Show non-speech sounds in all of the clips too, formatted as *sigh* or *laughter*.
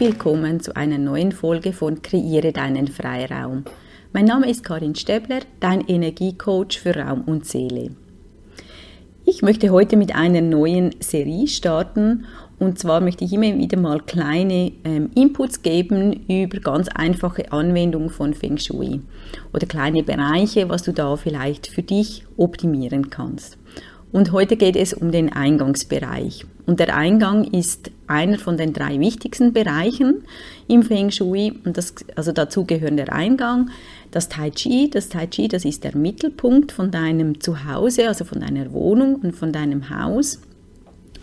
Willkommen zu einer neuen Folge von Kreiere deinen Freiraum. Mein Name ist Karin Stäbler, dein Energiecoach für Raum und Seele. Ich möchte heute mit einer neuen Serie starten und zwar möchte ich immer wieder mal kleine ähm, Inputs geben über ganz einfache Anwendungen von Feng Shui oder kleine Bereiche, was du da vielleicht für dich optimieren kannst. Und heute geht es um den Eingangsbereich. Und der Eingang ist einer von den drei wichtigsten Bereichen im Feng Shui. Und das, also dazu gehören der Eingang, das Tai Chi. Das Tai Chi, das ist der Mittelpunkt von deinem Zuhause, also von deiner Wohnung und von deinem Haus.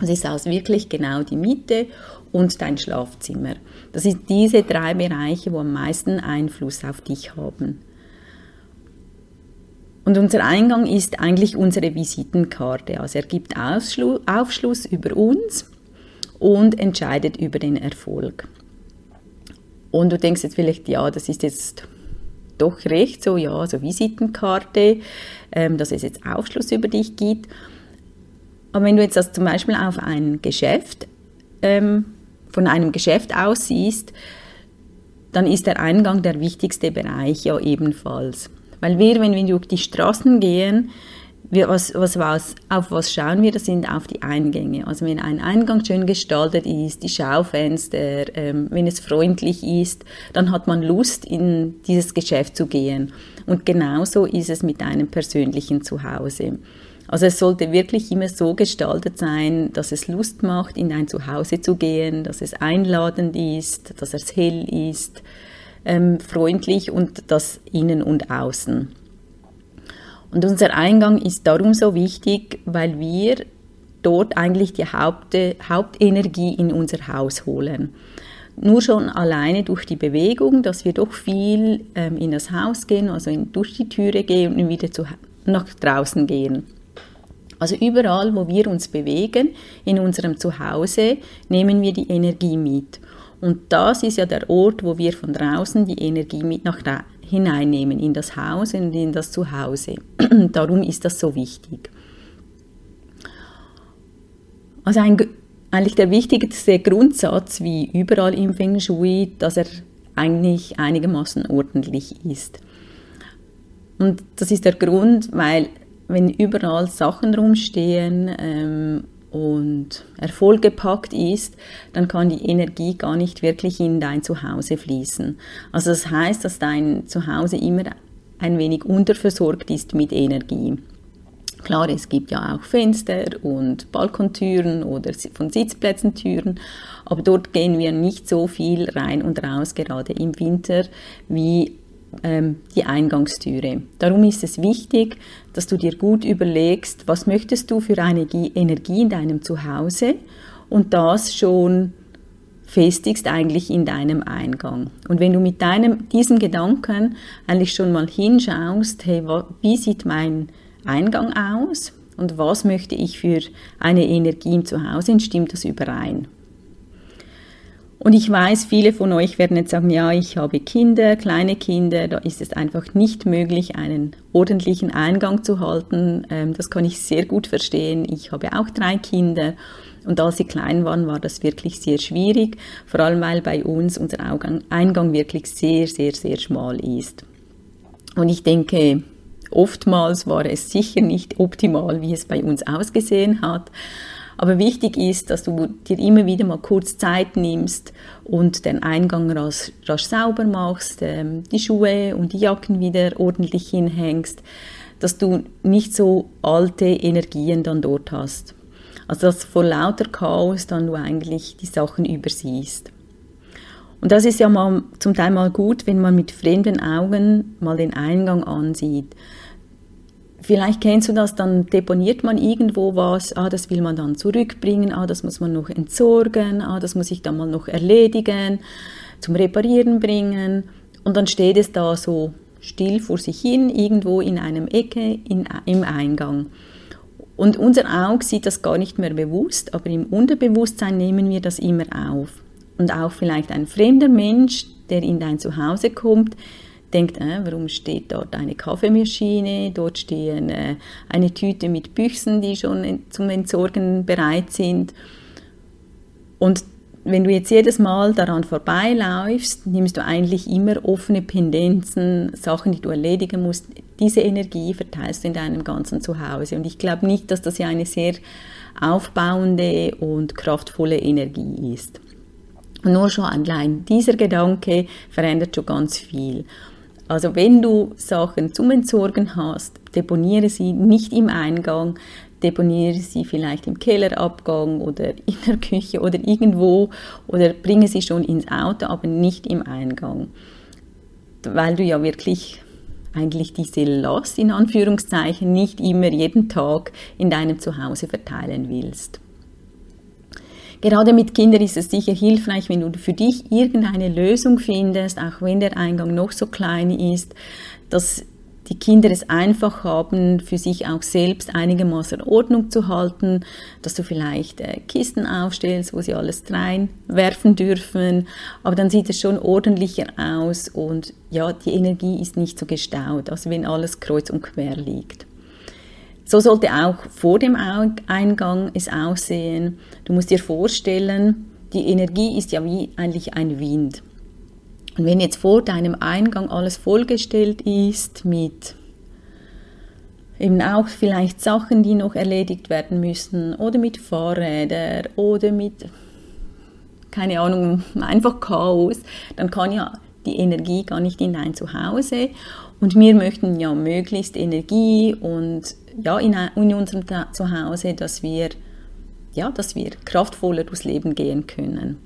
Das ist also wirklich genau die Mitte und dein Schlafzimmer. Das sind diese drei Bereiche, wo am meisten Einfluss auf dich haben. Und unser Eingang ist eigentlich unsere Visitenkarte. Also er gibt Aufschluss über uns und entscheidet über den Erfolg. Und du denkst jetzt vielleicht, ja, das ist jetzt doch recht so, ja, so Visitenkarte, ähm, dass es jetzt Aufschluss über dich gibt. Aber wenn du jetzt das zum Beispiel auf ein Geschäft, ähm, von einem Geschäft aus siehst, dann ist der Eingang der wichtigste Bereich ja ebenfalls. Weil wir, wenn wir durch die Straßen gehen, wir, was, was, was, auf was schauen wir? Das sind auf die Eingänge. Also wenn ein Eingang schön gestaltet ist, die Schaufenster, ähm, wenn es freundlich ist, dann hat man Lust, in dieses Geschäft zu gehen. Und genauso ist es mit einem persönlichen Zuhause. Also es sollte wirklich immer so gestaltet sein, dass es Lust macht, in ein Zuhause zu gehen, dass es einladend ist, dass es hell ist, ähm, freundlich und das innen und außen. Und unser Eingang ist darum so wichtig, weil wir dort eigentlich die Haupt, Hauptenergie in unser Haus holen. Nur schon alleine durch die Bewegung, dass wir doch viel ähm, in das Haus gehen, also in, durch die Türe gehen und wieder zu, nach draußen gehen. Also überall, wo wir uns bewegen, in unserem Zuhause, nehmen wir die Energie mit. Und das ist ja der Ort, wo wir von draußen die Energie mit nach hineinnehmen, in das Haus und in das Zuhause. *clears throat* Darum ist das so wichtig. Also ein, eigentlich der wichtigste Grundsatz, wie überall im Feng Shui, dass er eigentlich einigermaßen ordentlich ist. Und das ist der Grund, weil wenn überall Sachen rumstehen ähm, und erfolggepackt ist, dann kann die Energie gar nicht wirklich in dein Zuhause fließen. Also das heißt, dass dein Zuhause immer ein wenig unterversorgt ist mit Energie. Klar, es gibt ja auch Fenster und Balkontüren oder von Sitzplätzen Türen, aber dort gehen wir nicht so viel rein und raus, gerade im Winter, wie die Eingangstüre. Darum ist es wichtig, dass du dir gut überlegst, was möchtest du für eine Energie in deinem Zuhause und das schon festigst eigentlich in deinem Eingang. Und wenn du mit deinem, diesem Gedanken eigentlich schon mal hinschaust, hey, wie sieht mein Eingang aus und was möchte ich für eine Energie im Zuhause, stimmt das überein? Und ich weiß, viele von euch werden jetzt sagen, ja, ich habe Kinder, kleine Kinder, da ist es einfach nicht möglich, einen ordentlichen Eingang zu halten. Ähm, das kann ich sehr gut verstehen. Ich habe auch drei Kinder und als sie klein waren, war das wirklich sehr schwierig, vor allem weil bei uns unser Eingang wirklich sehr, sehr, sehr schmal ist. Und ich denke, oftmals war es sicher nicht optimal, wie es bei uns ausgesehen hat. Aber wichtig ist, dass du dir immer wieder mal kurz Zeit nimmst und den Eingang rasch, rasch sauber machst, ähm, die Schuhe und die Jacken wieder ordentlich hinhängst, dass du nicht so alte Energien dann dort hast. Also dass vor lauter Chaos dann du eigentlich die Sachen übersiehst. Und das ist ja mal zum Teil mal gut, wenn man mit fremden Augen mal den Eingang ansieht. Vielleicht kennst du das, dann deponiert man irgendwo was, ah, das will man dann zurückbringen, ah, das muss man noch entsorgen, ah, das muss ich dann mal noch erledigen, zum Reparieren bringen und dann steht es da so still vor sich hin, irgendwo in einem Ecke in, im Eingang. Und unser Auge sieht das gar nicht mehr bewusst, aber im Unterbewusstsein nehmen wir das immer auf. Und auch vielleicht ein fremder Mensch, der in dein Zuhause kommt, denkt, äh, warum steht dort eine Kaffeemaschine, dort stehen äh, eine Tüte mit Büchsen, die schon zum Entsorgen bereit sind. Und wenn du jetzt jedes Mal daran vorbeiläufst, nimmst du eigentlich immer offene Pendenzen, Sachen, die du erledigen musst. Diese Energie verteilst du in deinem ganzen Zuhause. Und ich glaube nicht, dass das ja eine sehr aufbauende und kraftvolle Energie ist. Nur schon allein dieser Gedanke verändert schon ganz viel. Also wenn du Sachen zum Entsorgen hast, deponiere sie nicht im Eingang, deponiere sie vielleicht im Kellerabgang oder in der Küche oder irgendwo oder bringe sie schon ins Auto, aber nicht im Eingang. Weil du ja wirklich eigentlich diese Last in Anführungszeichen nicht immer jeden Tag in deinem Zuhause verteilen willst. Gerade mit Kindern ist es sicher hilfreich, wenn du für dich irgendeine Lösung findest, auch wenn der Eingang noch so klein ist, dass die Kinder es einfach haben, für sich auch selbst einigermaßen Ordnung zu halten, dass du vielleicht äh, Kisten aufstellst, wo sie alles reinwerfen dürfen, aber dann sieht es schon ordentlicher aus und ja, die Energie ist nicht so gestaut, also wenn alles kreuz und quer liegt. So sollte auch vor dem Eingang es aussehen. Du musst dir vorstellen, die Energie ist ja wie eigentlich ein Wind. Und wenn jetzt vor deinem Eingang alles vollgestellt ist mit eben auch vielleicht Sachen, die noch erledigt werden müssen oder mit Fahrrädern oder mit, keine Ahnung, einfach Chaos, dann kann ja die Energie gar nicht in dein Zuhause. Und wir möchten ja möglichst Energie und ja, in, in unserem Zuhause, dass wir, ja, dass wir kraftvoller durchs Leben gehen können.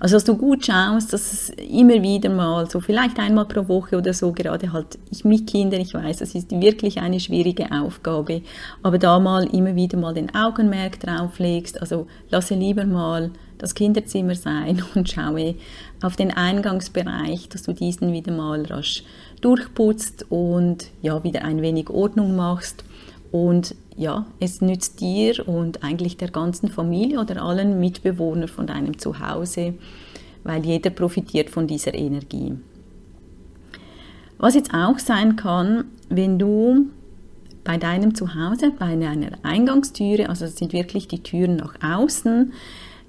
Also dass du gut schaust, dass es immer wieder mal, so vielleicht einmal pro Woche oder so, gerade halt ich mit Kindern, ich weiß, das ist wirklich eine schwierige Aufgabe, aber da mal immer wieder mal den Augenmerk drauf legst, also lasse lieber mal das Kinderzimmer sein *laughs* und schaue auf den Eingangsbereich, dass du diesen wieder mal rasch durchputzt und ja, wieder ein wenig Ordnung machst und ja, es nützt dir und eigentlich der ganzen Familie oder allen Mitbewohnern von deinem Zuhause, weil jeder profitiert von dieser Energie. Was jetzt auch sein kann, wenn du bei deinem Zuhause, bei einer Eingangstüre, also das sind wirklich die Türen nach außen,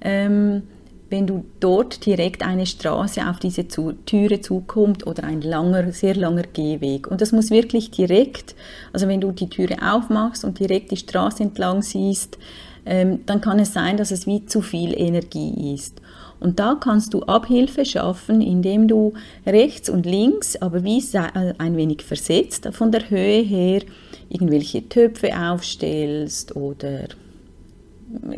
ähm, wenn du dort direkt eine Straße auf diese zu Türe zukommt oder ein langer, sehr langer Gehweg. Und das muss wirklich direkt, also wenn du die Türe aufmachst und direkt die Straße entlang siehst, ähm, dann kann es sein, dass es wie zu viel Energie ist. Und da kannst du Abhilfe schaffen, indem du rechts und links, aber wie äh, ein wenig versetzt von der Höhe her, irgendwelche Töpfe aufstellst oder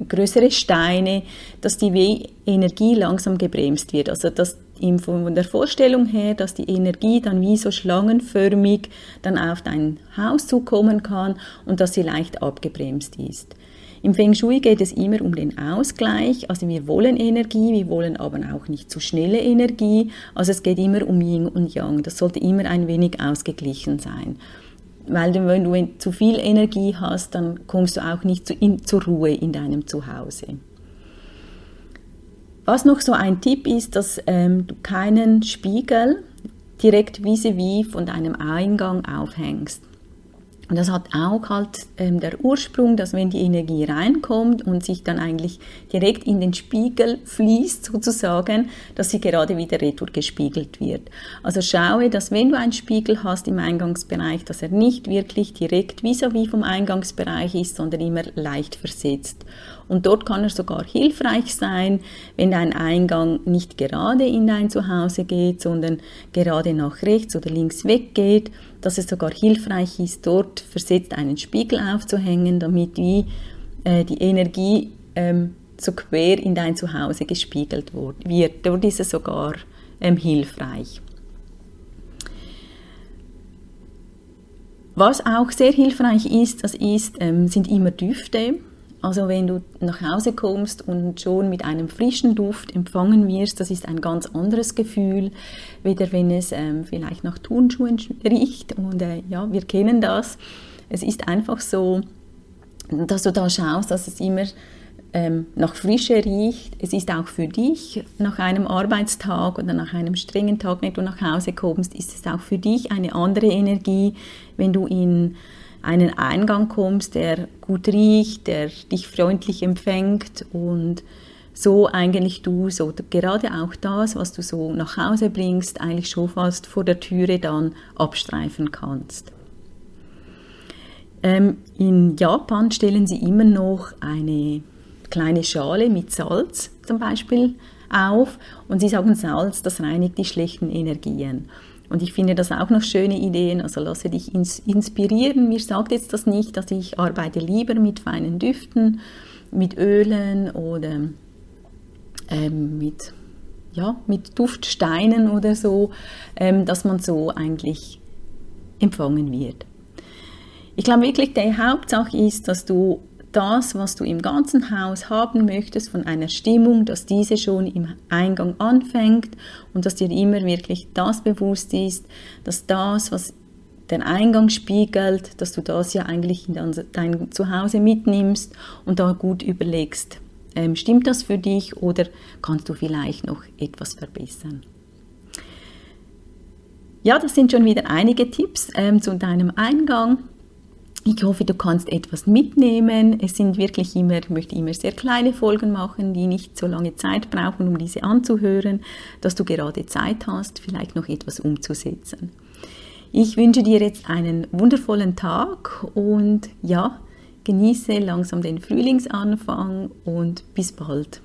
größere Steine, dass die Energie langsam gebremst wird. Also dass von der Vorstellung her, dass die Energie dann wie so schlangenförmig dann auf dein Haus zukommen kann und dass sie leicht abgebremst ist. Im Feng Shui geht es immer um den Ausgleich. Also wir wollen Energie, wir wollen aber auch nicht zu schnelle Energie. Also es geht immer um Yin und Yang. Das sollte immer ein wenig ausgeglichen sein weil wenn du zu viel Energie hast, dann kommst du auch nicht zu, in, zur Ruhe in deinem Zuhause. Was noch so ein Tipp ist, dass ähm, du keinen Spiegel direkt vis-à-vis -vis von deinem Eingang aufhängst. Und das hat auch halt ähm, der Ursprung, dass wenn die Energie reinkommt und sich dann eigentlich direkt in den Spiegel fließt, sozusagen, dass sie gerade wieder retour gespiegelt wird. Also schaue, dass wenn du einen Spiegel hast im Eingangsbereich, dass er nicht wirklich direkt vis-à-vis -vis vom Eingangsbereich ist, sondern immer leicht versetzt. Und dort kann er sogar hilfreich sein, wenn dein Eingang nicht gerade in dein Zuhause geht, sondern gerade nach rechts oder links weggeht, dass es sogar hilfreich ist, dort versetzt einen Spiegel aufzuhängen, damit die, äh, die Energie ähm, so quer in dein Zuhause gespiegelt wird. Dort ist es sogar ähm, hilfreich. Was auch sehr hilfreich ist, das ist, ähm, sind immer Düfte. Also wenn du nach Hause kommst und schon mit einem frischen Duft empfangen wirst, das ist ein ganz anderes Gefühl, weder wenn es ähm, vielleicht nach Turnschuhen riecht. Und äh, ja, wir kennen das. Es ist einfach so, dass du da schaust, dass es immer ähm, nach Frische riecht. Es ist auch für dich nach einem Arbeitstag oder nach einem strengen Tag, wenn du nach Hause kommst, ist es auch für dich eine andere Energie, wenn du in einen Eingang kommst, der gut riecht, der dich freundlich empfängt und so eigentlich du so gerade auch das, was du so nach Hause bringst, eigentlich schon fast vor der Türe dann abstreifen kannst. Ähm, in Japan stellen sie immer noch eine kleine Schale mit Salz zum Beispiel auf und sie sagen Salz, das reinigt die schlechten Energien. Und ich finde das auch noch schöne Ideen, also lasse dich ins inspirieren. Mir sagt jetzt das nicht, dass ich arbeite lieber mit feinen Düften, mit Ölen oder ähm, mit, ja, mit Duftsteinen oder so, ähm, dass man so eigentlich empfangen wird. Ich glaube wirklich, die Hauptsache ist, dass du das, was du im ganzen Haus haben möchtest, von einer Stimmung, dass diese schon im Eingang anfängt und dass dir immer wirklich das bewusst ist, dass das, was den Eingang spiegelt, dass du das ja eigentlich in dein Zuhause mitnimmst und da gut überlegst, ähm, stimmt das für dich oder kannst du vielleicht noch etwas verbessern? Ja, das sind schon wieder einige Tipps ähm, zu deinem Eingang. Ich hoffe, du kannst etwas mitnehmen. Es sind wirklich immer, ich möchte immer sehr kleine Folgen machen, die nicht so lange Zeit brauchen, um diese anzuhören, dass du gerade Zeit hast, vielleicht noch etwas umzusetzen. Ich wünsche dir jetzt einen wundervollen Tag und ja, genieße langsam den Frühlingsanfang und bis bald.